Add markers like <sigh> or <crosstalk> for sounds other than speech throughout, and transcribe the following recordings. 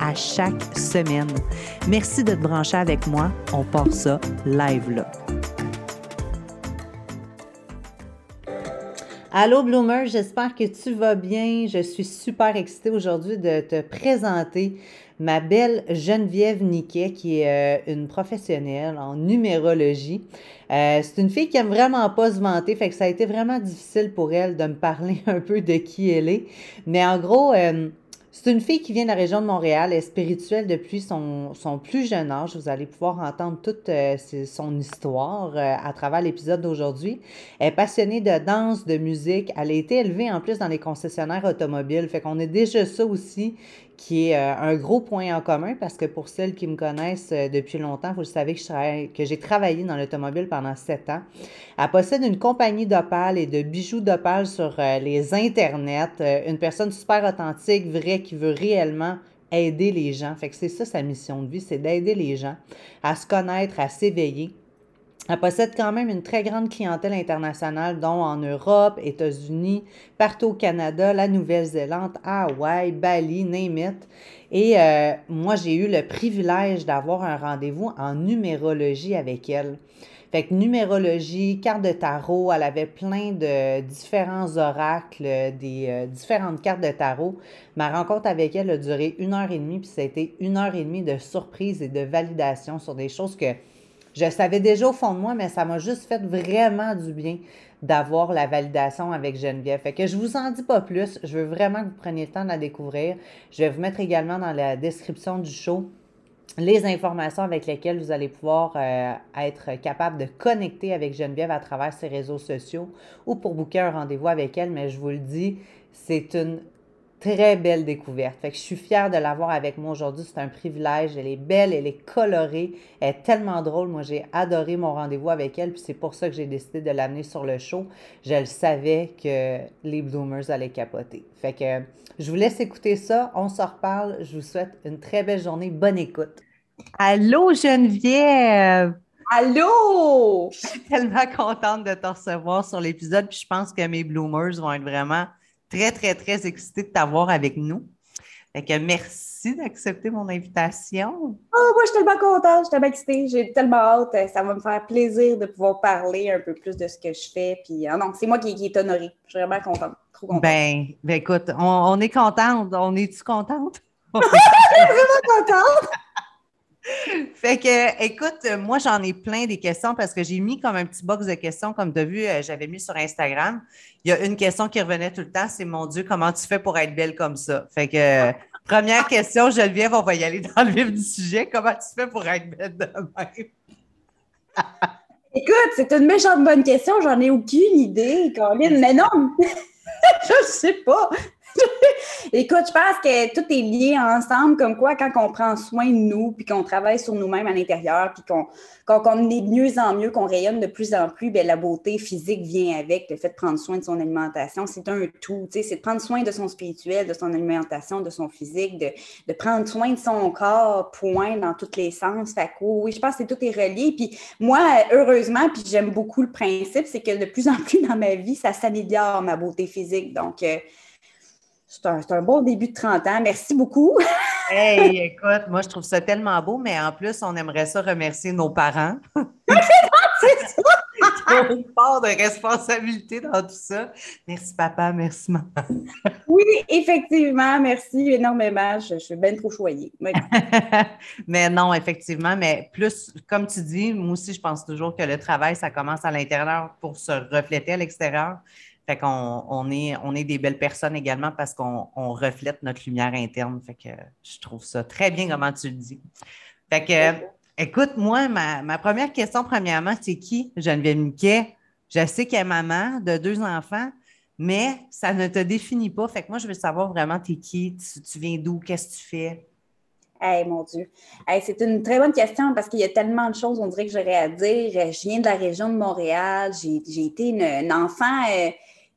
à chaque semaine. Merci de te brancher avec moi. On part ça live là. Allô Bloomer, j'espère que tu vas bien. Je suis super excitée aujourd'hui de te présenter ma belle Geneviève Niquet, qui est euh, une professionnelle en numérologie. Euh, c'est une fille qui aime vraiment pas se vanter, fait que ça a été vraiment difficile pour elle de me parler <laughs> un peu de qui elle est. Mais en gros, euh, c'est une fille qui vient de la région de Montréal, elle est spirituelle depuis son, son plus jeune âge. Vous allez pouvoir entendre toute son histoire à travers l'épisode d'aujourd'hui. Elle est passionnée de danse, de musique. Elle a été élevée en plus dans les concessionnaires automobiles. Fait qu'on est déjà ça aussi qui est euh, un gros point en commun parce que pour celles qui me connaissent euh, depuis longtemps, vous le savez que, j'ai travaillé dans l'automobile pendant sept ans. Elle possède une compagnie d'opale et de bijoux d'opale sur euh, les internets. une personne super authentique, vraie, qui veut réellement aider les gens. Fait que c'est ça sa mission de vie, c'est d'aider les gens à se connaître, à s'éveiller. Elle possède quand même une très grande clientèle internationale, dont en Europe, États-Unis, partout au Canada, la Nouvelle-Zélande, Hawaï, Bali, name Et euh, moi, j'ai eu le privilège d'avoir un rendez-vous en numérologie avec elle. Fait que numérologie, carte de tarot, elle avait plein de différents oracles, des euh, différentes cartes de tarot. Ma rencontre avec elle a duré une heure et demie, puis ça a été une heure et demie de surprise et de validation sur des choses que je savais déjà au fond de moi, mais ça m'a juste fait vraiment du bien d'avoir la validation avec Geneviève. Fait que je vous en dis pas plus. Je veux vraiment que vous preniez le temps de la découvrir. Je vais vous mettre également dans la description du show les informations avec lesquelles vous allez pouvoir euh, être capable de connecter avec Geneviève à travers ses réseaux sociaux ou pour booker un rendez-vous avec elle. Mais je vous le dis, c'est une très belle découverte. Fait que je suis fière de l'avoir avec moi aujourd'hui. C'est un privilège. Elle est belle, elle est colorée, elle est tellement drôle. Moi, j'ai adoré mon rendez-vous avec elle, puis c'est pour ça que j'ai décidé de l'amener sur le show. Je le savais que les Bloomers allaient capoter. Fait que je vous laisse écouter ça. On se reparle. Je vous souhaite une très belle journée. Bonne écoute. Allô, Geneviève! Allô! Je suis tellement contente de te recevoir sur l'épisode, puis je pense que mes Bloomers vont être vraiment très, très, très excitée de t'avoir avec nous. Fait que merci d'accepter mon invitation. Oh, moi, je suis tellement contente, je suis tellement excitée, j'ai tellement hâte. Ça va me faire plaisir de pouvoir parler un peu plus de ce que je fais. Puis, ah non, c'est moi qui, qui est honorée. Je suis vraiment contente, trop contente. Ben, ben écoute, on, est contente. On est-tu contente? <laughs> je suis vraiment contente! Fait que, écoute, moi, j'en ai plein des questions parce que j'ai mis comme un petit box de questions, comme tu as vu, j'avais mis sur Instagram. Il y a une question qui revenait tout le temps, c'est mon Dieu, comment tu fais pour être belle comme ça? Fait que, <laughs> première question, Geneviève, on va y aller dans le vif du sujet. Comment tu fais pour être belle de même? <laughs> Écoute, c'est une méchante bonne question, j'en ai aucune idée, Caroline, mais non, <laughs> je ne sais pas. <laughs> Écoute, je pense que tout est lié ensemble, comme quoi quand on prend soin de nous, puis qu'on travaille sur nous-mêmes à l'intérieur, puis qu'on est de mieux en mieux, qu'on rayonne de plus en plus, bien, la beauté physique vient avec le fait de prendre soin de son alimentation. C'est un tout, c'est de prendre soin de son spirituel, de son alimentation, de son physique, de, de prendre soin de son corps, point, dans tous les sens. Fait que, oui, je pense que tout est relié. Puis moi, heureusement, puis j'aime beaucoup le principe, c'est que de plus en plus dans ma vie, ça s'améliore, ma beauté physique. Donc, euh, c'est un, bon début de 30 ans. Merci beaucoup. <laughs> hey, écoute, moi, je trouve ça tellement beau, mais en plus, on aimerait ça remercier nos parents. <laughs> c'est ça! une part de responsabilité dans tout ça. Merci, papa. Merci, maman. <laughs> oui, effectivement. Merci énormément. Je, suis bien trop choyée. mais non, effectivement. Mais plus, comme tu dis, moi aussi, je pense toujours que le travail, ça commence à l'intérieur pour se refléter à l'extérieur. Fait qu'on on est, on est des belles personnes également parce qu'on reflète notre lumière interne. Fait que je trouve ça très bien comment tu le dis. Fait que, écoute, moi, ma, première question, premièrement, c'est qui? Geneviève Miquet? Je sais qu'elle est maman de deux enfants, mais ça ne te définit pas. Fait que moi, je veux savoir vraiment, t'es qui? Tu, viens d'où? Qu'est-ce que tu fais? Hey, mon Dieu. c'est une très bonne question parce qu'il y a tellement de choses, on dirait que j'aurais à dire. Je viens de la région de Montréal. J'ai été une, enfant. Euh,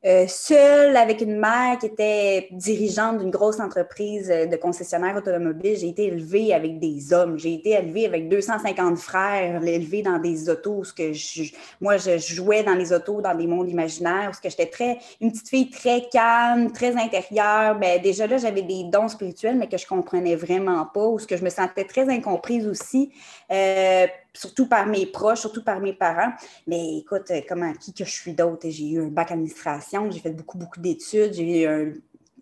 euh, seule avec une mère qui était dirigeante d'une grosse entreprise euh, de concessionnaire automobile. J'ai été élevée avec des hommes. J'ai été élevée avec 250 frères, élevée dans des autos. Ce que je, moi, je jouais dans les autos, dans des mondes imaginaires. Parce que j'étais très, une petite fille très calme, très intérieure. Ben, déjà là, j'avais des dons spirituels, mais que je comprenais vraiment pas, ou ce que je me sentais très incomprise aussi. Euh, surtout par mes proches, surtout par mes parents. Mais écoute, euh, comment, qui que je suis d'autre? J'ai eu un bac administration, j'ai fait beaucoup, beaucoup d'études, j'ai eu un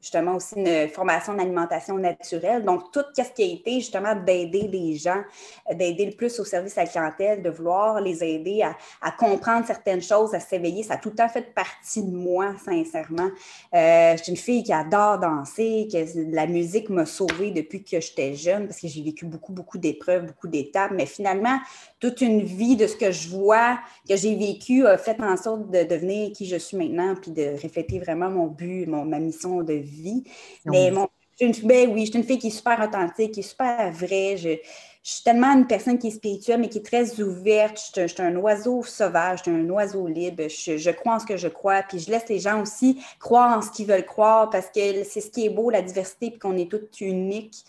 justement aussi une formation d'alimentation naturelle. Donc, tout ce qui a été justement d'aider les gens, d'aider le plus au service à la clientèle, de vouloir les aider à, comprendre certaines choses, à s'éveiller, ça a tout le temps fait partie de moi, sincèrement. Euh, je suis une fille qui adore danser, que la musique m'a sauvée depuis que j'étais jeune parce que j'ai vécu beaucoup, beaucoup d'épreuves, beaucoup d'étapes. Mais finalement, toute une vie de ce que je vois, que j'ai vécu, a fait en sorte de devenir qui je suis maintenant, puis de refléter vraiment mon but, mon, ma mission de vie. Mais mon, une, ben oui, je suis une fille qui est super authentique, qui est super vraie. Je, suis tellement une personne qui est spirituelle, mais qui est très ouverte. Je, suis un oiseau sauvage, je suis un oiseau libre. Je, je, crois en ce que je crois, puis je laisse les gens aussi croire en ce qu'ils veulent croire parce que c'est ce qui est beau, la diversité, puis qu'on est toutes uniques.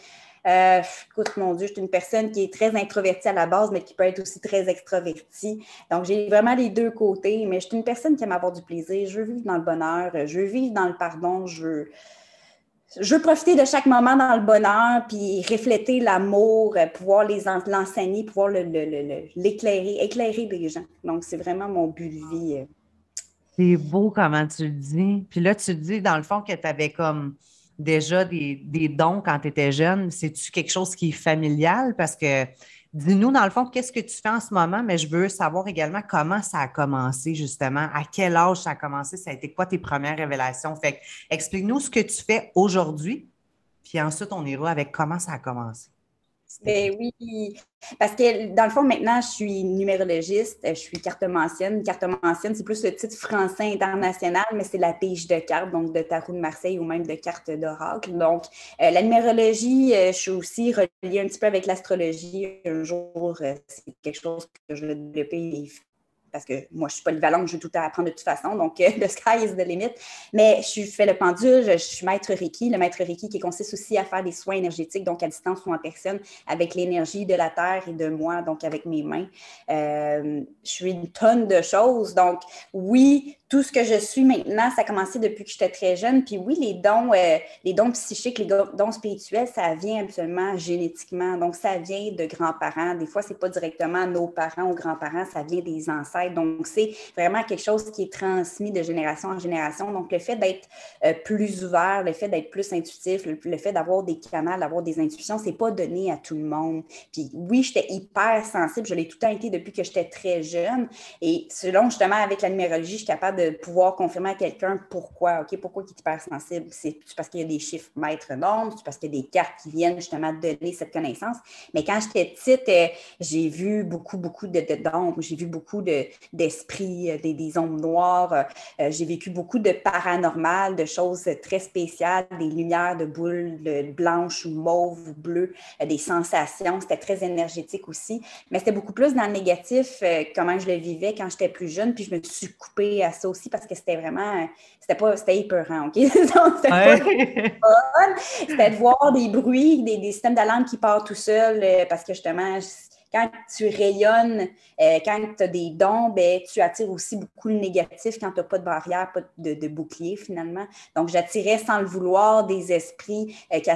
Euh, écoute, mon Dieu, je suis une personne qui est très introvertie à la base, mais qui peut être aussi très extrovertie. Donc, j'ai vraiment les deux côtés, mais je suis une personne qui aime avoir du plaisir. Je veux vivre dans le bonheur, je veux vivre dans le pardon, je veux, je veux profiter de chaque moment dans le bonheur, puis refléter l'amour, pouvoir l'enseigner, pouvoir l'éclairer, éclairer les gens. Donc, c'est vraiment mon but de vie. C'est beau comment tu le dis. Puis là, tu dis, dans le fond, que tu avais comme déjà des, dons quand tu étais jeune? C'est-tu quelque chose qui est familial? Parce que dis-nous, dans le fond, qu'est-ce que tu fais en ce moment, mais je veux savoir également comment ça a commencé, justement, à quel âge ça a commencé, ça a été quoi tes premières révélations? Fait explique-nous ce que tu fais aujourd'hui, puis ensuite on ira avec comment ça a commencé. Ben oui, parce que dans le fond, maintenant, je suis numérologiste, je suis cartomancienne. Cartomancienne, c'est plus le titre français international, mais c'est la pige de cartes, donc de tarot de Marseille ou même de cartes d'oracle. Donc, euh, la numérologie, euh, je suis aussi reliée un petit peu avec l'astrologie. Un jour, euh, c'est quelque chose que je vais développer parce que moi, je suis polyvalente, je veux tout apprendre de toute façon, donc euh, <laughs> le sky is the limit. Mais je fais le pendule, je, suis maître Reiki, le maître Reiki qui consiste aussi à faire des soins énergétiques, donc à distance ou en personne, avec l'énergie de la Terre et de moi, donc avec mes mains. Euh, je suis une tonne de choses, donc oui, tout ce que je suis maintenant, ça a commencé depuis que j'étais très jeune. Puis oui, les dons, euh, les dons psychiques, les dons spirituels, ça vient absolument génétiquement. Donc, ça vient de grands-parents. Des fois, ce n'est pas directement nos parents ou grands-parents, ça vient des ancêtres. Donc, c'est vraiment quelque chose qui est transmis de génération en génération. Donc, le fait d'être euh, plus ouvert, le fait d'être plus intuitif, le, fait d'avoir des canaux, d'avoir des intuitions, c'est pas donné à tout le monde. Puis oui, j'étais hyper sensible. Je l'ai tout le temps été depuis que j'étais très jeune. Et selon, justement, avec la numérologie, je suis capable de de pouvoir confirmer à quelqu'un pourquoi, OK, pourquoi il est hypersensible. C'est parce qu'il y a des chiffres maîtres normes, c'est parce qu'il y a des cartes qui viennent justement donner cette connaissance. Mais quand j'étais petite, euh, j'ai vu beaucoup, beaucoup de, d'ombres, j'ai vu beaucoup d'esprits, euh, des, des, ombres noires, euh, j'ai vécu beaucoup de paranormal, de choses très spéciales, des lumières de boules blanches ou mauves ou bleues, des sensations. C'était très énergétique aussi. Mais c'était beaucoup plus dans le négatif, comment je le vivais quand j'étais plus jeune, puis je me suis coupée à ça aussi parce que c'était vraiment, c'était pas, c'était épeurant, OK? <laughs> c'était pas C'était de voir des bruits, des, des systèmes d'alarme qui partent tout seuls euh, parce que justement, quand tu rayonnes, euh, quand tu as des dons, ben, tu attires aussi beaucoup le négatif quand tu n'as pas de barrière, pas de, bouclier finalement. Donc, j'attirais sans le vouloir des esprits euh, qui,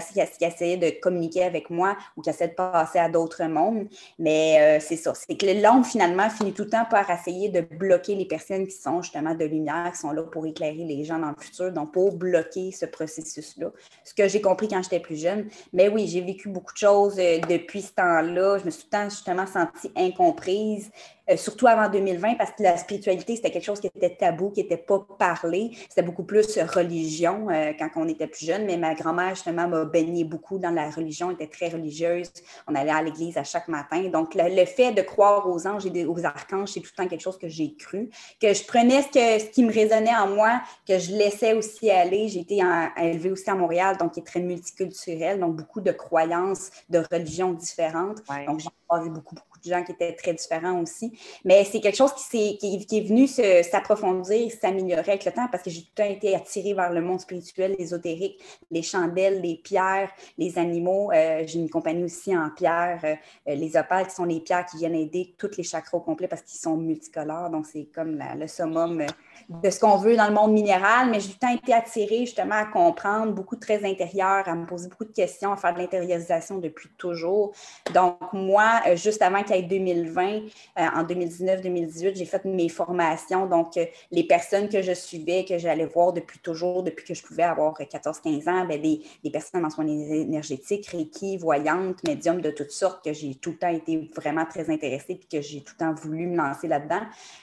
essayaient de communiquer avec moi ou qui essayaient de passer à d'autres mondes. Mais euh, c'est ça. C'est que le finalement, finit tout le temps par essayer de bloquer les personnes qui sont justement de lumière, qui sont là pour éclairer les gens dans le futur, donc pour bloquer ce processus-là. Ce que j'ai compris quand j'étais plus jeune. Mais oui, j'ai vécu beaucoup de choses depuis ce temps-là. Je me suis tout le temps justement sentie incomprise. Euh, surtout avant 2020, parce que la spiritualité, c'était quelque chose qui était tabou, qui n'était pas parlé. C'était beaucoup plus religion euh, quand on était plus jeune, mais ma grand-mère, justement, m'a baigné beaucoup dans la religion, était très religieuse. On allait à l'église à chaque matin. Donc, le, fait de croire aux anges et aux archanges, c'est tout le temps quelque chose que j'ai cru, que je prenais ce, que, ce qui me résonnait en moi, que je laissais aussi aller. J'ai été élevée aussi à Montréal, donc qui est très multiculturel, donc beaucoup de croyances, de religions différentes. Donc, j'ai croisé beaucoup, beaucoup gens qui étaient très différents aussi. Mais c'est quelque chose qui, est, qui, venu s'approfondir, s'améliorer avec le temps parce que j'ai tout le temps été attirée vers le monde spirituel, l'ésotérique, les chandelles, les pierres, les animaux. Euh, j'ai une compagnie aussi en pierre, euh, les opales qui sont les pierres qui viennent aider toutes les chakras au complet parce qu'ils sont multicolores. Donc, c'est comme le summum euh, de ce qu'on veut dans le monde minéral. Mais j'ai tout le temps été attirée justement à comprendre, beaucoup de très intérieur, à me poser beaucoup de questions, à faire de l'intériorisation depuis toujours. Donc, moi, juste avant qu'il 2020, euh, en 2019-2018, j'ai fait mes formations. Donc, euh, les personnes que je suivais, que j'allais voir depuis toujours, depuis que je pouvais avoir 14-15 ans, bien, des, personnes en soins énergétiques, Reiki, voyantes, médiums de toutes sortes, que j'ai tout le temps été vraiment très intéressée puis que j'ai tout le temps voulu me lancer là-dedans.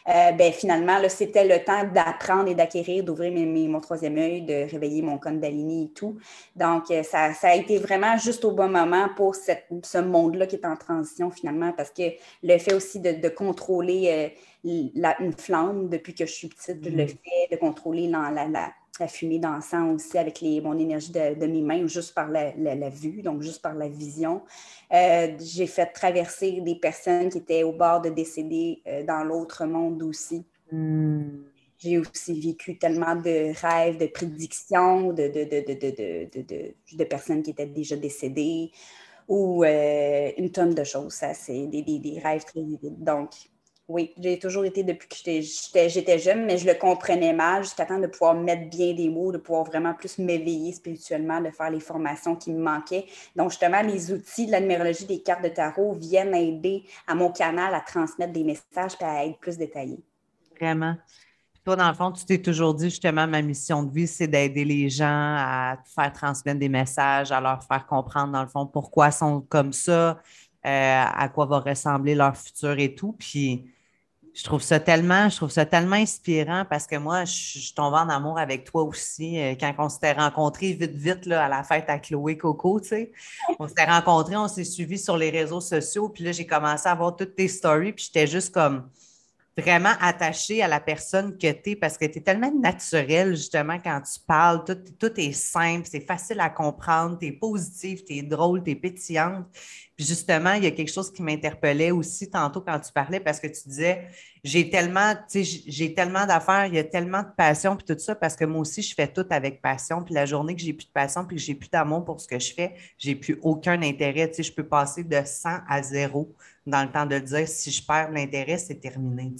Euh, ben, finalement, c'était le temps d'apprendre et d'acquérir, d'ouvrir mon troisième œil, de réveiller mon Kundalini et tout. Donc, ça, ça, a été vraiment juste au bon moment pour ce monde-là qui est en transition finalement, parce que le fait aussi de, contrôler euh, la, une flamme depuis que je suis petite, le mm. fait de contrôler la, la, fumée d'encens aussi avec les, mon énergie de, mes mains, juste par la, vue, donc juste par la vision. Euh, j'ai fait traverser des personnes qui étaient au bord de décéder euh, dans l'autre monde aussi. Mm. J'ai aussi vécu tellement de rêves, de prédictions, de, de, de, personnes qui étaient déjà décédées ou euh, une tonne de choses. Ça, c'est des, rêves très vivides. Donc, oui, j'ai toujours été depuis que j'étais jeune, mais je le comprenais mal jusqu'à temps de pouvoir mettre bien des mots, de pouvoir vraiment plus m'éveiller spirituellement, de faire les formations qui me manquaient. Donc, justement, les outils de la numérologie des cartes de tarot viennent aider à mon canal à transmettre des messages et à être plus détaillé. Vraiment. Toi, dans le fond, tu t'es toujours dit justement, ma mission de vie, c'est d'aider les gens à faire transmettre des messages, à leur faire comprendre, dans le fond, pourquoi ils sont comme ça, euh, à quoi va ressembler leur futur et tout. Puis, je trouve ça tellement, je trouve ça tellement inspirant parce que moi, je, suis tombée en amour avec toi aussi euh, quand on s'était rencontrés vite, vite là, à la fête à Chloé Coco, tu sais. On s'était rencontrés, on s'est suivis sur les réseaux sociaux, puis là, j'ai commencé à voir toutes tes stories, puis j'étais juste comme vraiment attaché à la personne que tu es parce que tu es tellement naturel, justement, quand tu parles. Tout, tout est simple, c'est facile à comprendre, tu es positive, tu es drôle, tu es pétillante. Puis justement, il y a quelque chose qui m'interpellait aussi tantôt quand tu parlais parce que tu disais j'ai tellement, j'ai tellement d'affaires, il y a tellement de passion puis tout ça parce que moi aussi je fais tout avec passion. Puis la journée que j'ai plus de passion puis que j'ai plus d'amour pour ce que je fais, j'ai plus aucun intérêt. Tu sais, je peux passer de 100 à 0 dans le temps de dire si je perds l'intérêt, c'est terminé.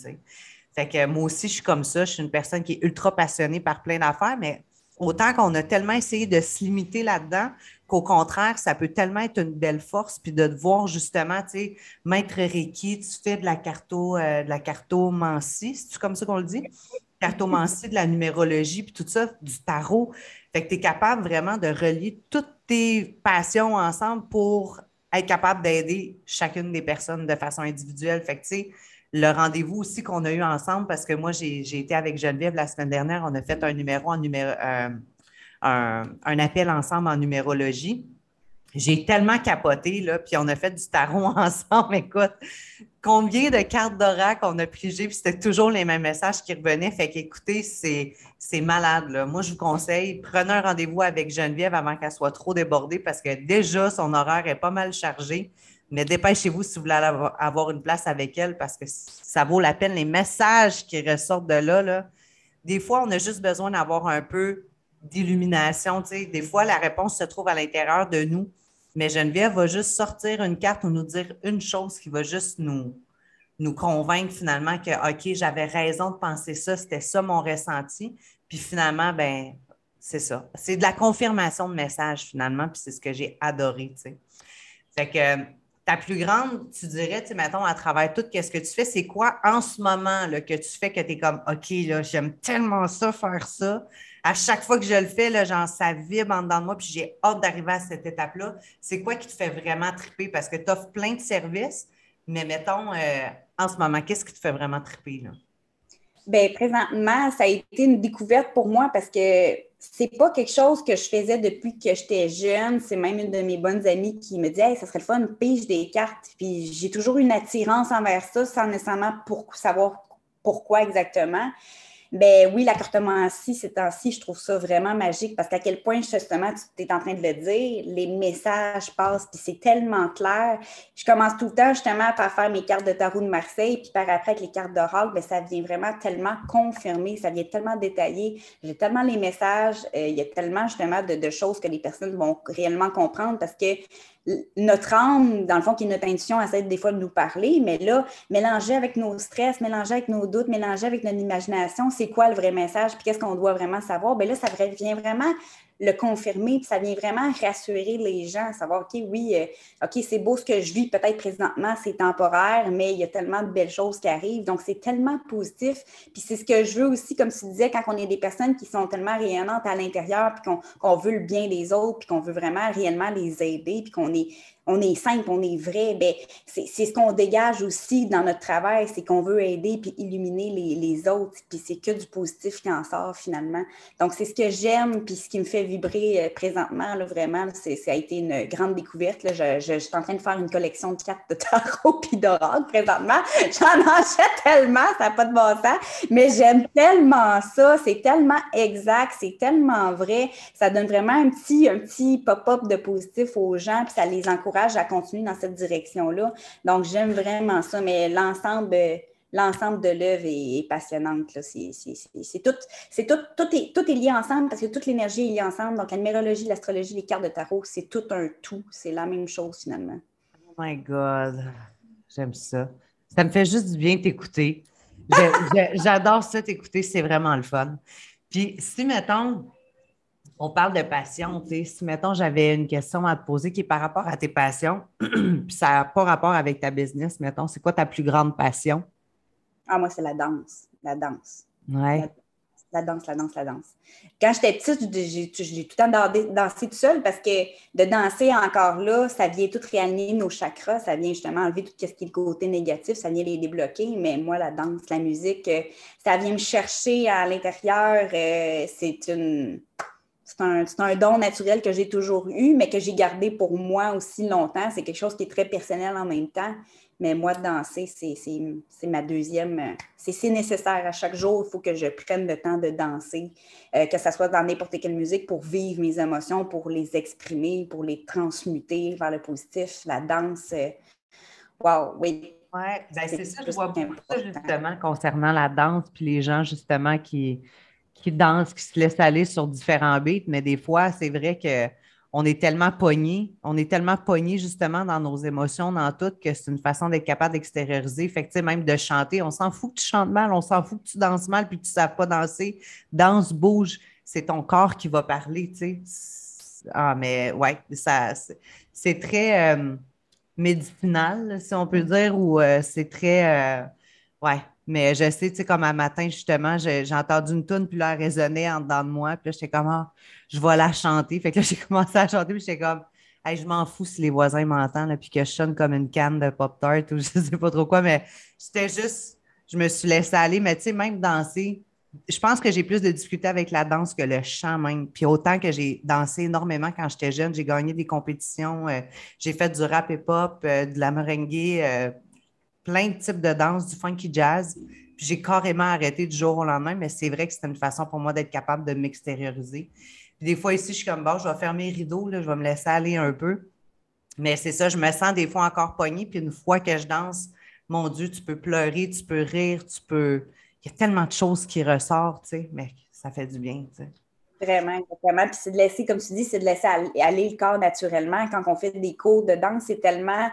Fait que moi aussi, je suis comme ça. Je suis une personne qui est ultra passionnée par plein d'affaires, mais autant qu'on a tellement essayé de se limiter là-dedans qu'au contraire, ça peut tellement être une belle force, puis de te voir justement, tu sais, maître Reiki, tu fais de la carto, euh, de la cartomancie, c'est comme ça qu'on le dit? Cartomancie, de la numérologie, puis tout ça, du tarot. Fait que tu es capable vraiment de relier toutes tes passions ensemble pour être capable d'aider chacune des personnes de façon individuelle. Le rendez-vous aussi qu'on a eu ensemble, parce que moi, j'ai été avec Geneviève la semaine dernière, on a fait un numéro en numéro, euh, un, appel ensemble en numérologie. J'ai tellement capoté, là, puis on a fait du tarot <laughs> ensemble. Écoute, combien de cartes d'oracle on a pigé, puis c'était toujours les mêmes messages qui revenaient. Fait qu'écoutez, c'est malade. Là. Moi, je vous conseille, prenez un rendez-vous avec Geneviève avant qu'elle soit trop débordée parce que déjà, son horaire est pas mal chargé. Mais dépêchez-vous si vous voulez avoir une place avec elle parce que ça vaut la peine. Les messages qui ressortent de là, là des fois, on a juste besoin d'avoir un peu d'illumination. Des fois, la réponse se trouve à l'intérieur de nous, mais Geneviève va juste sortir une carte ou nous dire une chose qui va juste nous, nous convaincre finalement que, OK, j'avais raison de penser ça, c'était ça mon ressenti. Puis finalement, ben c'est ça. C'est de la confirmation de message finalement, puis c'est ce que j'ai adoré. sais. Fait que ta plus grande, tu dirais, tu sais, mettons, à travers tout ce que tu fais, c'est quoi en ce moment que tu fais que tu es comme, OK, là, j'aime tellement ça, faire ça à chaque fois que je le fais, genre, ça vibre en dedans de moi, puis j'ai hâte d'arriver à cette étape-là. C'est quoi qui te fait vraiment triper? Parce que tu offres plein de services, Mais mettons, euh, en ce moment, qu'est-ce qui te fait vraiment triper? Là? Bien, présentement, ça a été une découverte pour moi parce que c'est pas quelque chose que je faisais depuis que j'étais jeune. C'est même une de mes bonnes amies qui me dit Hey, ça serait le fun, pige des cartes. Puis j'ai toujours une attirance envers ça sans nécessairement savoir pourquoi exactement. Ben oui, l'accortement-ci, ces temps-ci, je trouve ça vraiment magique parce qu'à quel point, justement, tu es en train de le dire, les messages passent, puis c'est tellement clair. Je commence tout le temps, justement, par faire mes cartes de tarot de Marseille, puis par après, avec les cartes d'oracle, ben, ça vient vraiment tellement confirmé, ça vient tellement détaillé. J'ai tellement les messages, euh, il y a tellement, justement, de choses que les personnes vont réellement comprendre parce que notre âme, dans le fond, qui est notre intuition, essaie des fois de nous parler, mais là, mélanger avec nos stress, mélanger avec nos doutes, mélanger avec notre imagination, c'est quoi le vrai message, puis qu'est-ce qu'on doit vraiment savoir? Bien là, ça vient vraiment le confirmer, puis ça vient vraiment rassurer les gens, savoir, OK, oui, euh, OK, c'est beau ce que je vis peut-être présentement, c'est temporaire, mais il y a tellement de belles choses qui arrivent. Donc, c'est tellement positif. Puis c'est ce que je veux aussi, comme tu disais, quand on est des personnes qui sont tellement rayonnantes à l'intérieur, puis qu'on veut le bien des autres, puis qu'on veut vraiment réellement les aider, puis qu'on est on est simple, on est vrai, ben, c'est ce qu'on dégage aussi dans notre travail, c'est qu'on veut aider puis illuminer les, autres, puis c'est que du positif qui en sort finalement. Donc, c'est ce que j'aime, puis ce qui me fait vibrer euh, présentement, là, vraiment, ça a été une grande découverte. Là. Je, je, suis en train de faire une collection de cartes de tarot <laughs> puis d'oracle présentement. J'en achète tellement, ça n'a pas de bon sens, mais j'aime tellement ça, c'est tellement exact, c'est tellement vrai, ça donne vraiment un petit, un petit pop-up de positif aux gens, puis ça les encourage à continuer dans cette direction-là. Donc, j'aime vraiment ça, mais l'ensemble l'ensemble de l'œuvre est, passionnante. C'est est, tout est lié ensemble parce que toute l'énergie est liée ensemble. Donc, la numérologie, l'astrologie, les cartes de tarot, c'est tout un tout. C'est la même chose finalement. Oh my God. J'aime ça. Ça me fait juste du bien t'écouter. J'adore ça t'écouter. C'est vraiment le fun. Puis, si, mettons, on parle de passion. Si, mettons, j'avais une question à te poser qui est par rapport à tes passions, <clears throat> puis ça n'a pas rapport avec ta business, mettons, c'est quoi ta plus grande passion? Ah, moi, c'est la danse. La danse. Ouais. La, danse, la danse, la danse. Quand j'étais petite, j'ai tout le temps dansé tout seul parce que de danser encore là, ça vient tout réaligner nos chakras, ça vient justement enlever tout ce qui est le côté négatif, ça vient les débloquer. Mais moi, la danse, la musique, euh, ça vient me chercher à l'intérieur. Euh, c'est une c'est un, don naturel que j'ai toujours eu, mais que j'ai gardé pour moi aussi longtemps. C'est quelque chose qui est très personnel en même temps. Mais moi, danser, c'est ma deuxième. C'est nécessaire. À chaque jour, il faut que je prenne le temps de danser, euh, que ce soit dans n'importe quelle musique, pour vivre mes émotions, pour les exprimer, pour les transmuter vers le positif. La danse, euh, wow, oui. Oui, ben, c'est ça, je vois beaucoup justement concernant la danse, puis les gens justement qui, qui dansent, qui se laissent aller sur différents beats, mais des fois, c'est vrai que on est tellement pogné, on est tellement pogné justement dans nos émotions, dans tout, que c'est une façon d'être capable d'extérioriser. Fait que, même de chanter, on s'en fout que tu chantes mal, on s'en fout que tu danses mal puis que tu ne sais pas danser. Danse, bouge, c'est ton corps qui va parler, tu sais. Ah, mais ouais, ça, c'est très euh, médicinal, si on peut dire, ou euh, c'est très, euh, ouais, mais je sais, tu sais, comme un matin, justement, j'ai entendu une tune, puis là, elle résonnait en dedans de moi. Puis là, j'étais comme, ah, je vais la chanter. Fait que là, <laughs> j'ai commencé à chanter, puis j'étais comme, hey, je m'en fous si les voisins m'entendent, puis que je sonne comme une canne de Pop-Tart ou <laughs> je sais pas trop quoi. Mais c'était juste, je me suis laissée aller. Mais tu sais, même danser, je pense que j'ai plus de difficultés avec la danse que le chant même. Puis autant que j'ai dansé énormément quand j'étais jeune, j'ai gagné des compétitions, euh, j'ai fait du rap et pop, euh, de la merengue, euh, plein de types de danse, du funky jazz. Puis j'ai carrément arrêté du jour au lendemain, mais c'est vrai que c'était une façon pour moi d'être capable de m'extérioriser. Puis des fois ici, je suis comme, bon, je vais fermer les rideaux, là, je vais me laisser aller un peu. Mais c'est ça, je me sens des fois encore poignée. Puis une fois que je danse, mon Dieu, tu peux pleurer, tu peux rire, tu peux. Il y a tellement de choses qui ressortent, tu sais, mais ça fait du bien, tu sais. Vraiment, vraiment. Puis c'est de laisser, comme tu dis, c'est de laisser aller le corps naturellement. Quand on fait des cours de danse, c'est tellement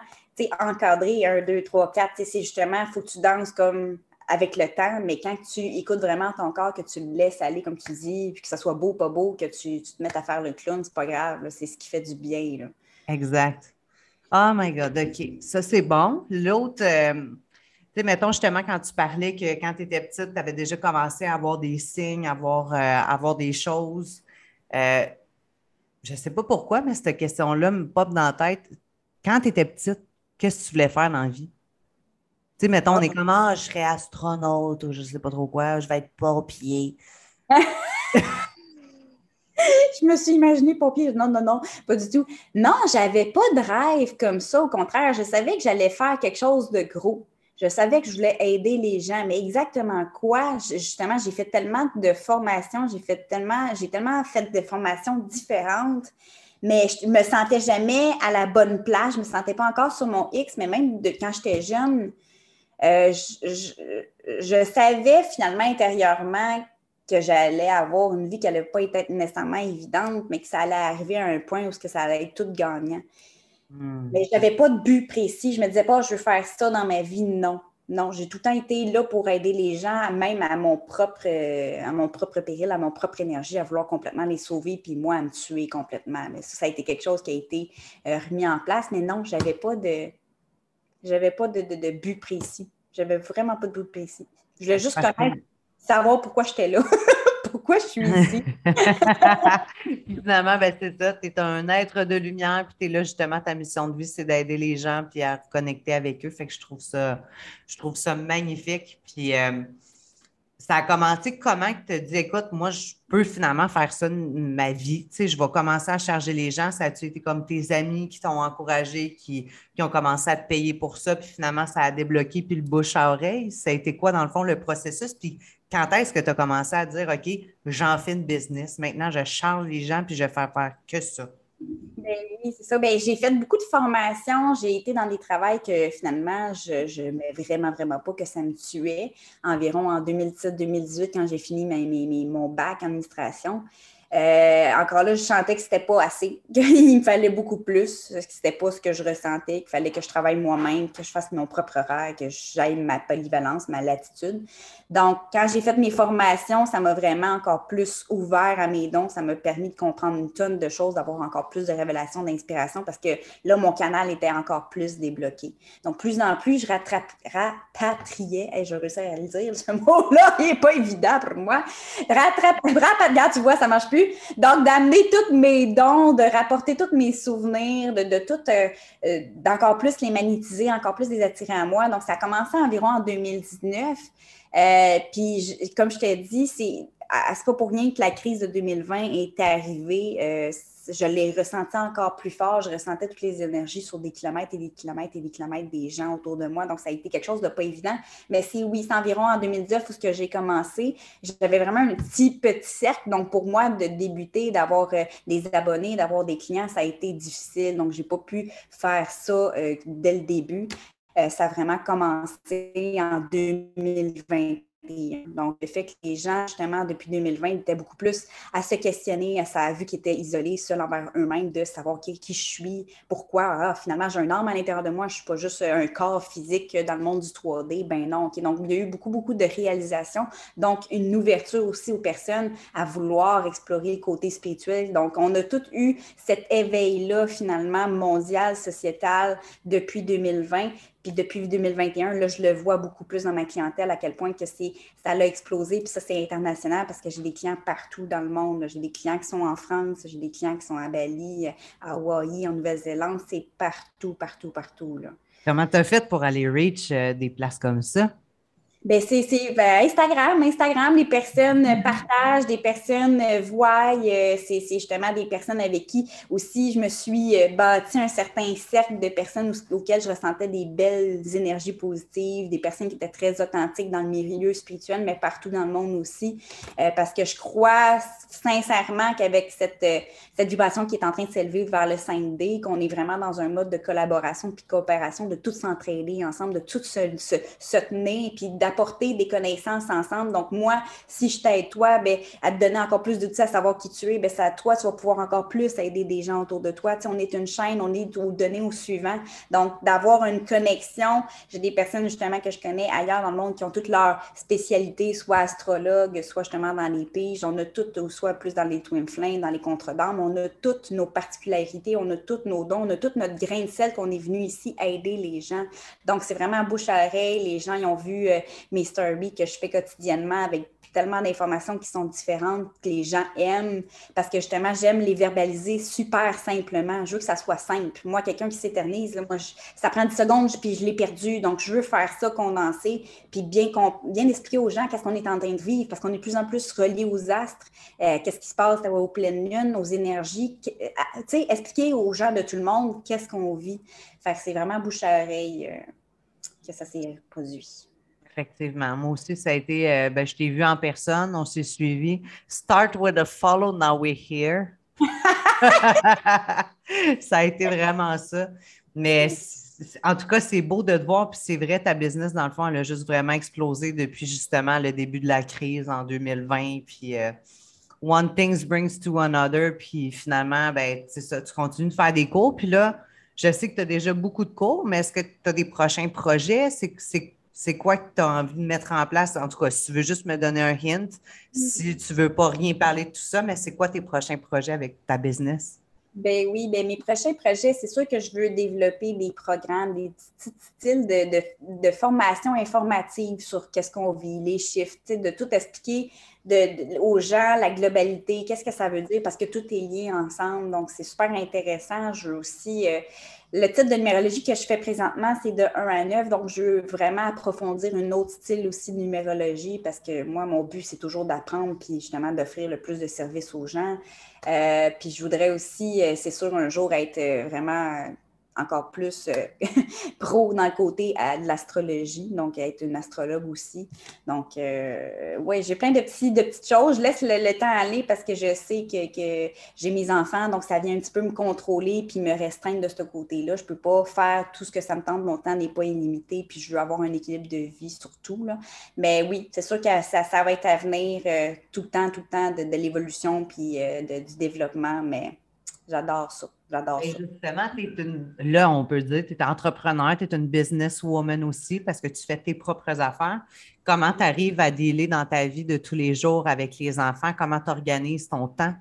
encadré, un, deux, trois, quatre. C'est justement, il faut que tu danses comme avec le temps, mais quand tu écoutes vraiment ton corps, que tu le laisses aller, comme tu dis, puis que ce soit beau, pas beau, que tu, te mettes à faire le clown, c'est pas grave. C'est ce qui fait du bien. Là. Exact. Oh my God, OK. Ça, c'est bon. L'autre, euh, tu sais, mettons justement quand tu parlais que quand tu étais petite, tu avais déjà commencé à avoir des signes, à avoir, euh, avoir des choses. Euh, je ne sais pas pourquoi, mais cette question-là me pop dans la tête. Quand tu étais petite, qu'est-ce que tu voulais faire dans la vie? Tu sais, mettons, on est comme, ah, je serais astronaute ou je sais pas trop quoi, je vais être pompier. <laughs> je me suis imaginée pompier. Non, non, non, pas du tout. Non, j'avais pas de rêve comme ça. Au contraire, je savais que j'allais faire quelque chose de gros. Je savais que je voulais aider les gens, mais exactement quoi? Justement, j'ai fait tellement de formations, j'ai fait tellement, j'ai tellement fait de formations différentes, mais je me sentais jamais à la bonne place. Je me sentais pas encore sur mon X, mais même de, quand j'étais jeune, euh, je, savais finalement intérieurement que j'allais avoir une vie qui n'allait pas être nécessairement évidente, mais que ça allait arriver à un point où ça allait être tout gagnant. Hmm. Mais je n'avais pas de but précis. Je me disais pas, je veux faire ça dans ma vie. Non. Non, j'ai tout le temps été là pour aider les gens, même à mon propre, euh, à mon propre péril, à mon propre énergie, à vouloir complètement les sauver, puis moi à me tuer complètement. Mais ça, ça a été quelque chose qui a été euh, remis en place. Mais non, j'avais pas de, j'avais pas de, de, but précis. J'avais vraiment pas de but précis. Je voulais juste savoir pourquoi j'étais là. <laughs> pourquoi je suis ici? <laughs> Finalement, ben, c'est ça. Tu es un être de lumière, puis tu es là, justement, ta mission de vie, c'est d'aider les gens, puis à connecter avec eux. Fait que je trouve ça, je trouve ça magnifique. Puis euh, ça a commencé comment tu te dis, écoute, moi, je peux finalement faire ça ma vie. Tu sais, je vais commencer à charger les gens. Ça a-tu été comme tes amis qui t'ont encouragé, qui, qui, ont commencé à te payer pour ça, puis finalement, ça a débloqué, puis le bouche à oreille? Ça a été quoi, dans le fond, le processus? Puis quand est-ce que tu as commencé à dire, OK, j'en fais une business, maintenant je charge les gens puis je vais faire faire que ça? Ben oui, c'est ça. Ben, j'ai fait beaucoup de formations. J'ai été dans des travails que finalement, je n'aimais vraiment, vraiment pas que ça me tuait. Environ en 2017-2018, quand j'ai fini mon bac en administration, euh, encore là, je sentais que c'était pas assez, <laughs> qu'il me fallait beaucoup plus, que c'était pas ce que je ressentais, qu'il fallait que je travaille moi-même, que je fasse mon propre horaire, que j'aille ma polyvalence, ma latitude. Donc, quand j'ai fait mes formations, ça m'a vraiment encore plus ouvert à mes dons. Ça m'a permis de comprendre une tonne de choses, d'avoir encore plus de révélations, d'inspiration, parce que là, mon canal était encore plus débloqué. Donc, plus en plus, je rapatriais, et je réussis à le dire, ce <laughs> mot-là, il n'est pas évident pour moi. Rattrape, <laughs> tu vois, ça marche plus donc, d'amener tous mes dons, de rapporter tous mes souvenirs, de, de tout, euh, euh, d'encore plus les magnétiser, encore plus les attirer à moi. Donc, ça a commencé environ en 2019. Euh, puis, comme je t'ai dit, c'est, c'est pas pour rien que la crise de 2020 est arrivée je l'ai ressenti encore plus fort. Je ressentais toutes les énergies sur des kilomètres et des kilomètres et des kilomètres des gens autour de moi. Donc, ça a été quelque chose de pas évident. Mais c'est oui, c'est environ en 2019 où que j'ai commencé. J'avais vraiment un petit, petit cercle. Donc, pour moi, de débuter, d'avoir euh, des abonnés, d'avoir des clients, ça a été difficile. Donc, j'ai pas pu faire ça euh, dès le début. Euh, ça a vraiment commencé en 2020 donc, le fait que les gens, justement, depuis 2020, étaient beaucoup plus à se questionner, à sa vue qu'ils étaient isolés, seuls envers eux-mêmes, de savoir qui, qui, je suis, pourquoi, ah, finalement, j'ai un âme à l'intérieur de moi, je ne suis pas juste un corps physique dans le monde du 3D. Ben non, OK. Donc, il y a eu beaucoup, beaucoup de réalisations. Donc, une ouverture aussi aux personnes à vouloir explorer le côté spirituel. Donc, on a tous eu cet éveil-là, finalement, mondial, sociétal, depuis 2020. Puis depuis 2021, là, je le vois beaucoup plus dans ma clientèle, à quel point que c'est, ça l'a explosé. Puis ça, c'est international parce que j'ai des clients partout dans le monde. J'ai des clients qui sont en France, j'ai des clients qui sont à Bali, à Hawaï, en Nouvelle-Zélande. C'est partout, partout, partout. Là. Comment tu as fait pour aller reach euh, des places comme ça? Ben c'est ben, Instagram. Instagram, les personnes mm-hmm. partagent, des personnes euh, voient. Euh, c'est justement des personnes avec qui aussi je me suis euh, bâti un certain cercle de personnes auxquelles je ressentais des belles énergies positives, des personnes qui étaient très authentiques dans le milieu spirituel, mais partout dans le monde aussi. parce que je crois sincèrement qu'avec cette, cette vibration qui est en train de s'élever vers le 5D, qu'on est vraiment dans un mode de collaboration puis de coopération, de tout s'entraider ensemble, de tout se, se, se tenir, puis apporter des connaissances ensemble. Donc, moi, si je t'aide toi, ben, à te donner encore plus d'outils à savoir qui tu es, c'est à toi, tu vas pouvoir encore plus aider des gens autour de toi. Tu sais, on est une chaîne, on est au donné au suivant. Donc, d'avoir une connexion. J'ai des personnes justement que je connais ailleurs dans le monde qui ont toutes leurs spécialités, soit astrologues, soit justement dans les piges. On a toutes, ou soit plus dans les twin flames, dans les contredanmes. On a toutes nos particularités, on a tous nos dons, on a tout notre grain de sel qu'on est venu ici aider les gens. Donc, c'est vraiment bouche à oreille. Les gens, ils ont vu euh, mes stories que je fais quotidiennement avec tellement d'informations qui sont différentes, que les gens aiment, parce que justement, j'aime les verbaliser super simplement. Je veux que ça soit simple. Moi, quelqu'un qui s'éternise, ça prend 10 secondes, puis je l'ai perdu. Donc, je veux faire ça condenser, puis bien, bien expliquer aux gens qu'est-ce qu'on est en train de vivre, parce qu'on est de plus en plus relié aux astres, euh, qu'est-ce qui se passe aux pleines lunes, aux énergies. Tu sais, expliquer aux gens de tout le monde qu'est-ce qu'on vit. C'est vraiment bouche à oreille euh, que ça s'est produit. Effectivement. Moi aussi, ça a été, euh, ben, je t'ai vu en personne, on s'est suivi. Start with a follow, now we're here. <laughs> ça a été vraiment ça. Mais en tout cas, c'est beau de te voir, puis c'est vrai, ta business, dans le fond, elle a juste vraiment explosé depuis justement le début de la crise en 2020. Puis euh, one thing brings to another, puis finalement, ben, ça, tu continues de faire des cours. Puis là, je sais que tu as déjà beaucoup de cours, mais est-ce que tu as des prochains projets? C'est c'est quoi que tu as envie de mettre en place? En tout cas, si tu veux juste me donner un hint, si tu ne veux pas rien parler de tout ça, mais c'est quoi tes prochains projets avec ta business? Ben oui, ben mes prochains projets, c'est sûr que je veux développer des programmes, des petits styles de, formation informative sur qu'est-ce qu'on vit, les chiffres, de tout expliquer aux gens la globalité, qu'est-ce que ça veut dire, parce que tout est lié ensemble. Donc, c'est super intéressant. Je veux aussi. Euh, le type de numérologie que je fais présentement, c'est de 1 à 9. Donc, je veux vraiment approfondir un autre style aussi de numérologie parce que moi, mon but, c'est toujours d'apprendre puis justement d'offrir le plus de services aux gens. Euh, puis je voudrais aussi, euh, c'est sûr, un jour être vraiment encore plus euh, <laughs> pro dans le côté de l'astrologie, donc être une astrologue aussi. Donc, euh, oui, j'ai plein de, petits, de petites choses. Je laisse le, temps aller parce que je sais que, j'ai mes enfants, donc ça vient un petit peu me contrôler puis me restreindre de ce côté-là. Je ne peux pas faire tout ce que ça me tente. Mon temps n'est pas illimité, puis je veux avoir un équilibre de vie surtout. Là. Mais oui, c'est sûr que ça, ça va être à venir euh, tout le temps, tout le temps de, l'évolution puis du développement, mais j'adore ça. J'adore ça. Justement, là, on peut dire, tu es entrepreneur, tu es une businesswoman aussi parce que tu fais tes propres affaires. Comment tu arrives à dealer dans ta vie de tous les jours avec les enfants? Comment tu organises ton temps?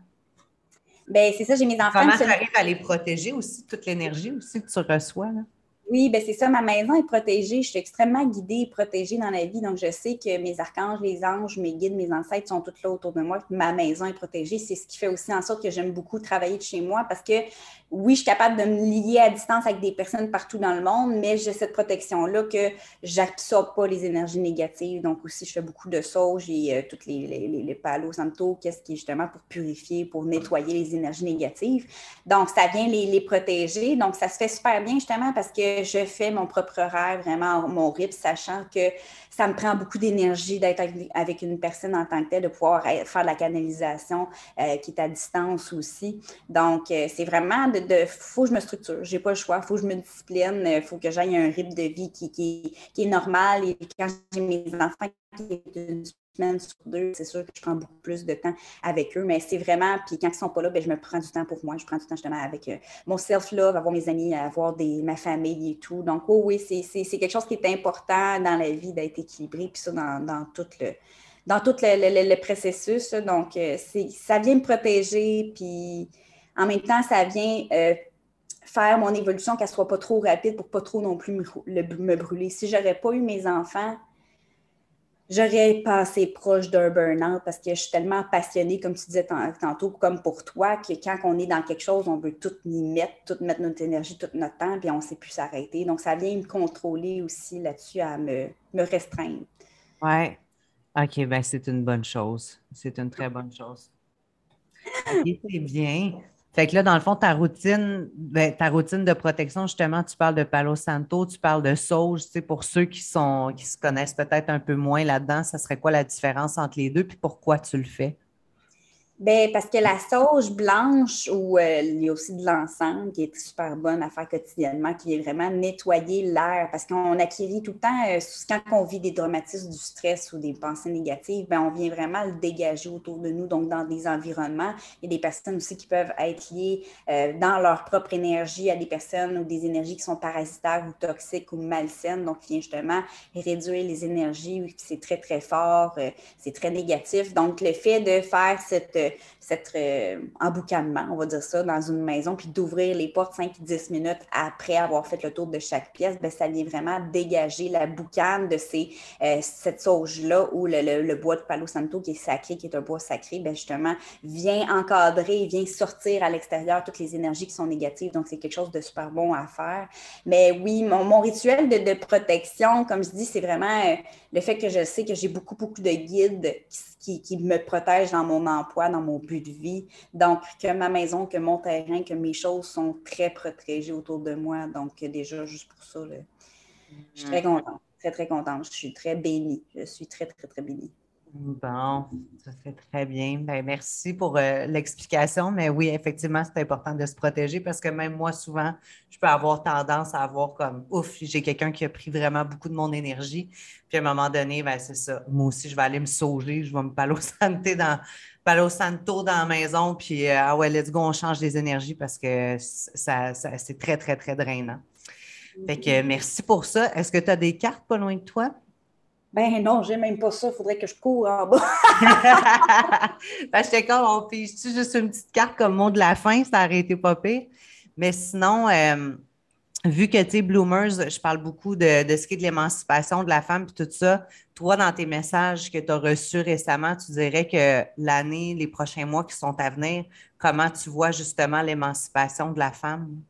Bien, c'est ça, j'ai mes enfants. Comment tu arrives à les protéger aussi, toute l'énergie aussi que tu reçois? Là? Oui, ben c'est ça. Ma maison est protégée. Je suis extrêmement guidée et protégée dans la vie. Donc, je sais que mes archanges, les anges, mes guides, mes ancêtres sont tous là autour de moi. Ma maison est protégée. C'est ce qui fait aussi en sorte que j'aime beaucoup travailler de chez moi parce que oui, je suis capable de me lier à distance avec des personnes partout dans le monde, mais j'ai cette protection-là que j'absorbe pas les énergies négatives. Donc aussi, je fais beaucoup de sauge et euh, toutes les, les, les, santo, qu'est-ce qui est justement pour purifier, pour nettoyer les énergies négatives. Donc, ça vient les, les, protéger. Donc, ça se fait super bien justement parce que je fais mon propre rêve, vraiment mon rythme, sachant que ça me prend beaucoup d'énergie d'être avec une personne en tant que telle, de pouvoir faire la canalisation euh, qui est à distance aussi. Donc, euh, c'est vraiment de, de, faut que je me structure. J'ai pas le choix. Faut que je me discipline. Il faut que j'aille un rythme de vie qui est normal. Et quand j'ai mes enfants qui une semaine sur deux, c'est sûr que je prends beaucoup plus de temps avec eux, mais c'est vraiment, puis quand ils sont pas là, ben, je me prends du temps pour moi, je prends du temps justement avec euh, mon self-love, avoir mes amis, avoir ma famille et tout. Donc, oh oui, c'est quelque chose qui est important dans la vie d'être équilibré, puis ça, dans, dans tout le dans tout le, processus. Donc, euh, ça vient me protéger, puis en même temps, ça vient euh, faire mon évolution qu'elle ne soit pas trop rapide pour pas trop non plus me, me brûler. Si j'aurais pas eu mes enfants, j'aurais passé proche d'un burn-out parce que je suis tellement passionnée, comme tu disais tantôt, comme pour toi, que quand on est dans quelque chose, on veut tout y mettre, tout mettre notre énergie, tout notre temps, puis on ne sait plus s'arrêter. Donc, ça vient me contrôler aussi là-dessus, à me, me restreindre. Oui. OK, bien, c'est une bonne chose. C'est une très bonne chose. C'est bien. Fait que là, dans le fond, ta routine, ben, ta routine de protection, justement, tu parles de Palo Santo, tu parles de sauge. Tu sais, pour ceux qui sont qui se connaissent peut-être un peu moins là-dedans, ça serait quoi la différence entre les deux, puis pourquoi tu le fais? Bien, parce que la sauge blanche, ou euh, il y a aussi de l'encens qui est super bonne à faire quotidiennement, qui est vraiment nettoyer l'air, parce qu'on acquérit tout le temps, euh, quand on vit des traumatismes, du stress ou des pensées négatives, bien, on vient vraiment le dégager autour de nous, donc dans des environnements. Il y a des personnes aussi qui peuvent être liées euh, dans leur propre énergie à des personnes ou des énergies qui sont parasitaires ou toxiques ou malsaines, donc qui vient justement réduire les énergies, c'est très, très fort, c'est très négatif. Donc, le fait de faire cette cet emboucanement, on va dire ça, dans une maison, puis d'ouvrir les portes 5-10 minutes après avoir fait le tour de chaque pièce, bien, ça vient vraiment dégager la boucane de ces, cette sauge-là ou le, bois de Palo Santo qui est sacré, qui est un bois sacré, bien, justement, vient encadrer, vient sortir à l'extérieur toutes les énergies qui sont négatives. Donc, c'est quelque chose de super bon à faire. Mais oui, mon, rituel de, de, protection, comme je dis, c'est vraiment le fait que je sais que j'ai beaucoup, beaucoup de guides qui, me protègent dans mon emploi, dans mon but de vie. Donc, que ma maison, que mon terrain, que mes choses sont très protégées autour de moi. Donc, déjà, juste pour ça, je suis très mm. contente, très, très contente. Je suis très bénie. Je suis très, très, très bénie. Bon, ça fait très bien. Ben, merci pour euh, l'explication. Mais oui, effectivement, c'est important de se protéger parce que même moi, souvent, je peux avoir tendance à avoir comme ouf, j'ai quelqu'un qui a pris vraiment beaucoup de mon énergie. Puis à un moment donné, ben, c'est ça. Moi aussi, je vais aller me sauger, je vais me palo <laughs> santé dans palo santo dans la maison. Puis euh, ah ouais, let's go, on change les énergies parce que ça, c'est très, très, très drainant. Fait que merci pour ça. Est-ce que tu as des cartes pas loin de toi? Ben non, j'ai même pas ça. Il faudrait que je cours en bas. <laughs> ben, j'étais comme, on pige-tu juste une petite carte comme mot de la fin? Ça aurait été pas pire. Mais sinon, euh, vu que, tu sais, Bloomers, je parle beaucoup de, ce qui est de l'émancipation de la femme et tout ça. Toi, dans tes messages que tu as reçus récemment, tu dirais que l'année, les prochains mois qui sont à venir, comment tu vois justement l'émancipation de la femme?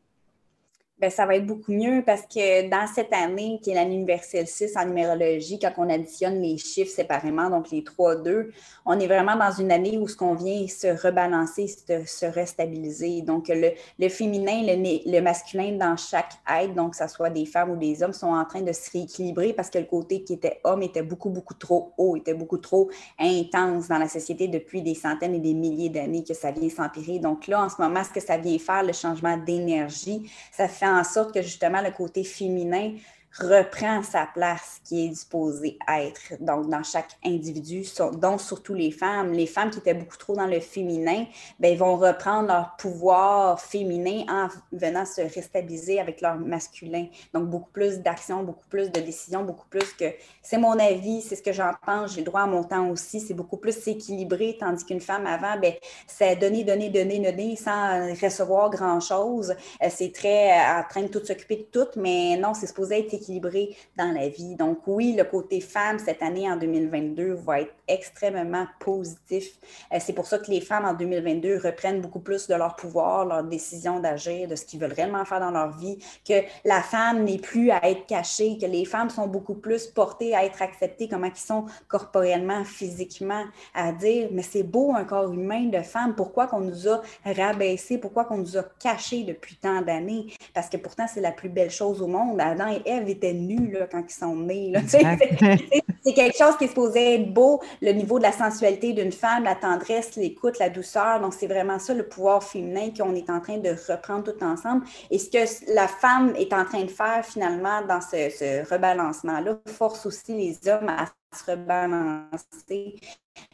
Bien, ça va être beaucoup mieux parce que dans cette année, qui est l'année universelle 6 en numérologie, quand on additionne les chiffres séparément, donc les 3, 2, on est vraiment dans une année où ce qu'on vient se rebalancer, se, se restabiliser. Donc, le, le féminin, le, le, masculin dans chaque être, donc que ce soit des femmes ou des hommes, sont en train de se rééquilibrer parce que le côté qui était homme était beaucoup, beaucoup trop haut, était beaucoup trop intense dans la société depuis des centaines et des milliers d'années que ça vient s'empirer. Donc là, en ce moment, ce que ça vient faire, le changement d'énergie, ça fait en sorte que justement le côté féminin reprend sa place qui est disposée à être donc dans chaque individu, dont surtout les femmes. Les femmes qui étaient beaucoup trop dans le féminin, bien, vont reprendre leur pouvoir féminin en venant se restabiliser avec leur masculin. Donc, beaucoup plus d'action, beaucoup plus de décisions, beaucoup plus que c'est mon avis, c'est ce que j'en pense, j'ai droit à mon temps aussi. C'est beaucoup plus équilibré, tandis qu'une femme avant, bien, c'est donner, donner, donner, donner sans recevoir grand-chose. Euh, c'est très euh, en train de tout s'occuper de tout, mais non, c'est supposé être équilibré dans la vie. Donc oui, le côté femme cette année en 2022 va être extrêmement positif. Euh, c'est pour ça que les femmes en 2022 reprennent beaucoup plus de leur pouvoir, leur décision d'agir, de ce qu'ils veulent réellement faire dans leur vie, que la femme n'est plus à être cachée, que les femmes sont beaucoup plus portées à être acceptées comment ils sont corporellement, physiquement, à dire mais c'est beau un corps humain de femme, pourquoi qu'on nous a rabaissé, pourquoi qu'on nous a caché depuis tant d'années? Parce que pourtant c'est la plus belle chose au monde. Adam et Ève étaient nus là, quand ils sont nés. <laughs> c'est quelque chose qui est supposé être beau, le niveau de la sensualité d'une femme, la tendresse, l'écoute, la douceur. Donc, c'est vraiment ça le pouvoir féminin qu'on est en train de reprendre tout ensemble. Et ce que la femme est en train de faire finalement dans ce, ce rebalancement-là force aussi les hommes à se rebalancer.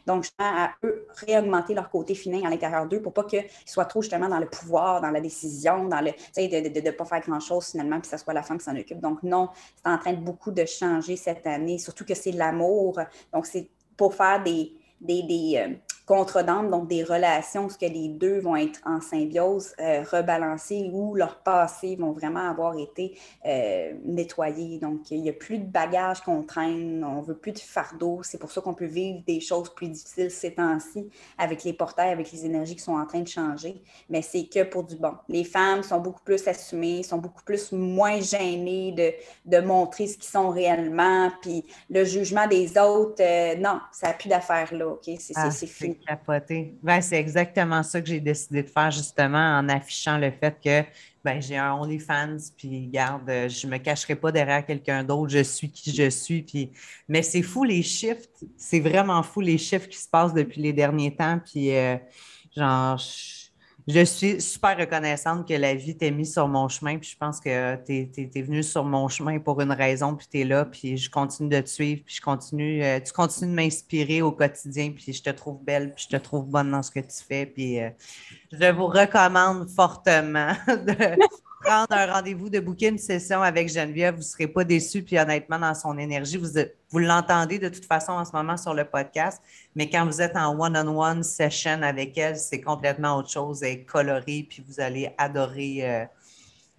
Donc, à eux réaugmenter leur côté féminin à l'intérieur d'eux pour pas qu'ils soient trop justement dans le pouvoir, dans la décision, dans le, de ne pas faire grand-chose finalement, puis que ce soit la femme qui s'en occupe. Donc, non, c'est en train de beaucoup de changer cette année, surtout que c'est l'amour. Donc, c'est pour faire des, des, des euh, contre donc des relations où que les deux vont être en symbiose, euh, rebalancées, où leurs passés vont vraiment avoir été euh, nettoyés. Donc, il n'y a plus de bagages qu'on traîne, on ne veut plus de fardeau. C'est pour ça qu'on peut vivre des choses plus difficiles ces temps-ci avec les portails, avec les énergies qui sont en train de changer. Mais c'est que pour du bon. Les femmes sont beaucoup plus assumées, sont beaucoup plus moins gênées de, de montrer ce qu'ils sont réellement. Puis le jugement des autres, euh, non, ça n'a plus d'affaires là. OK? C'est ah, fini capoté. Ben, c'est exactement ça que j'ai décidé de faire justement en affichant le fait que ben, j'ai un OnlyFans, puis garde, je ne me cacherai pas derrière quelqu'un d'autre, je suis qui je suis. Puis... Mais c'est fou les shifts, c'est vraiment fou les chiffres qui se passent depuis les derniers temps. Puis euh, genre, suis super reconnaissante que la vie t'ait mis sur mon chemin. Puis je pense que tu es, venu sur mon chemin pour une raison, puis tu es là, puis je continue de te suivre, puis je continue, euh, tu continues de m'inspirer au quotidien, puis je te trouve belle, puis je te trouve bonne dans ce que tu fais. Puis euh, je vous recommande fortement <laughs> de prendre un rendez-vous de booker une session avec Geneviève, vous ne serez pas déçus. Puis honnêtement, dans son énergie, vous, vous l'entendez de toute façon en ce moment sur le podcast. Mais quand vous êtes en one-on-one session avec elle, c'est complètement autre chose. Elle est colorée, puis vous allez adorer. Euh,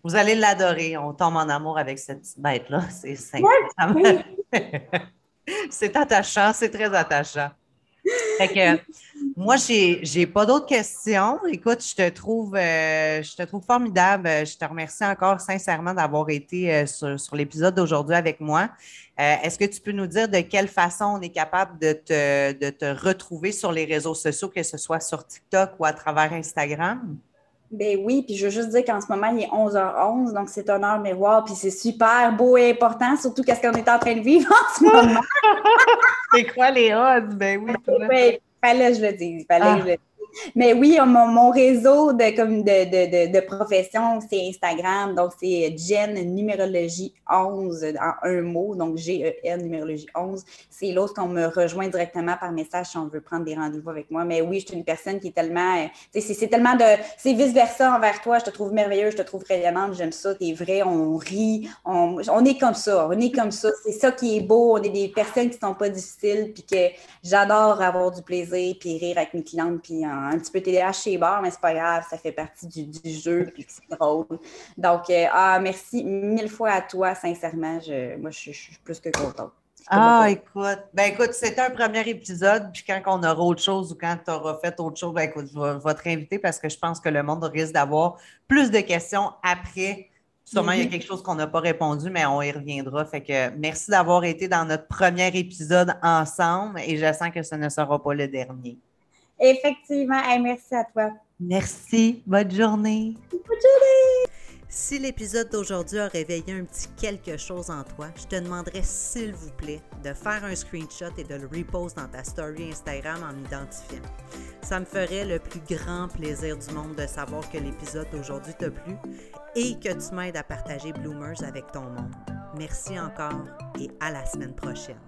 vous allez l'adorer. On tombe en amour avec cette petite bête-là. <laughs> C'est <laughs> C'est attachant, c'est très attachant. Fait que, moi, j'ai n'ai pas d'autres questions. Écoute, je te trouve euh, je te trouve formidable. Je te remercie encore sincèrement d'avoir été euh, sur, l'épisode d'aujourd'hui avec moi. Euh, est-ce que tu peux nous dire de quelle façon on est capable de te, de te retrouver sur les réseaux sociaux, que ce soit sur TikTok ou à travers Instagram? Ben oui, puis je veux juste dire qu'en ce moment, il est 11h11, donc c'est un heure miroir, puis c'est super beau et important, surtout qu'est-ce qu'on est en train de vivre en ce moment. <laughs> c'est quoi les odds? Ben oui. <laughs> Ben, fallait je le dise, fallait que je le dise. Mais oui, mon, réseau de, comme de, de, profession, c'est Instagram. Donc, c'est Gen Numérologie 11 en un mot. Donc, G-E-N Numérologie 11. C'est l'autre qu'on me rejoint directement par message si on veut prendre des rendez-vous avec moi. Mais oui, je suis une personne qui est tellement. Euh, c'est tellement de. C'est vice-versa envers toi. Je te trouve merveilleuse, je te trouve rayonnante, j'aime ça. T'es vrai, on rit. On, on, est comme ça. On est comme ça. C'est ça qui est beau. On est des personnes qui sont pas difficiles. Puis que j'adore avoir du plaisir, puis rire avec mes clientes, puis un petit peu TDAH chez bar, mais c'est pas grave, ça fait partie du, jeu, puis c'est drôle. Donc, euh, ah, merci mille fois à toi, sincèrement. Je, moi, je, suis plus que contente. Ah, écoute. Ben écoute, c'était un premier épisode, puis quand on aura autre chose ou quand tu auras fait autre chose, ben écoute, je vais, te réinviter parce que je pense que le monde risque d'avoir plus de questions après. Sûrement, il y a mm-hmm. quelque chose qu'on n'a pas répondu, mais on y reviendra. Fait que merci d'avoir été dans notre premier épisode ensemble et je sens que ce ne sera pas le dernier. Effectivement. merci à toi. Merci. Bonne journée. Bonne journée. Si l'épisode d'aujourd'hui a réveillé un petit quelque chose en toi, je te demanderais s'il vous plaît de faire un screenshot et de le repost dans ta story Instagram en m'identifiant. Ça me ferait le plus grand plaisir du monde de savoir que l'épisode d'aujourd'hui t'a plu et que tu m'aides à partager Bloomers avec ton monde. Merci encore et à la semaine prochaine.